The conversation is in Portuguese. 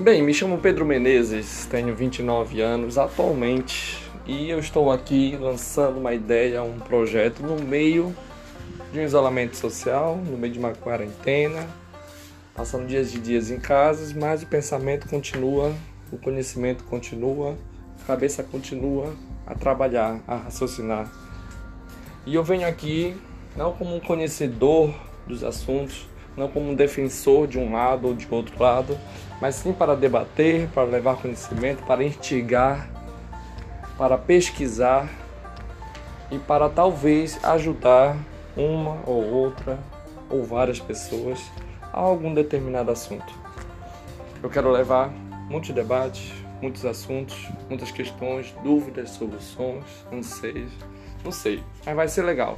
Bem, me chamo Pedro Menezes, tenho 29 anos atualmente e eu estou aqui lançando uma ideia, um projeto no meio de um isolamento social, no meio de uma quarentena, passando dias e dias em casa, mas o pensamento continua, o conhecimento continua, a cabeça continua a trabalhar, a raciocinar. E eu venho aqui não como um conhecedor dos assuntos, não como um defensor de um lado ou de outro lado, mas sim para debater, para levar conhecimento, para instigar, para pesquisar e para talvez ajudar uma ou outra ou várias pessoas a algum determinado assunto. Eu quero levar muitos debates, muitos assuntos, muitas questões, dúvidas, soluções, anseios, não sei, mas vai ser legal.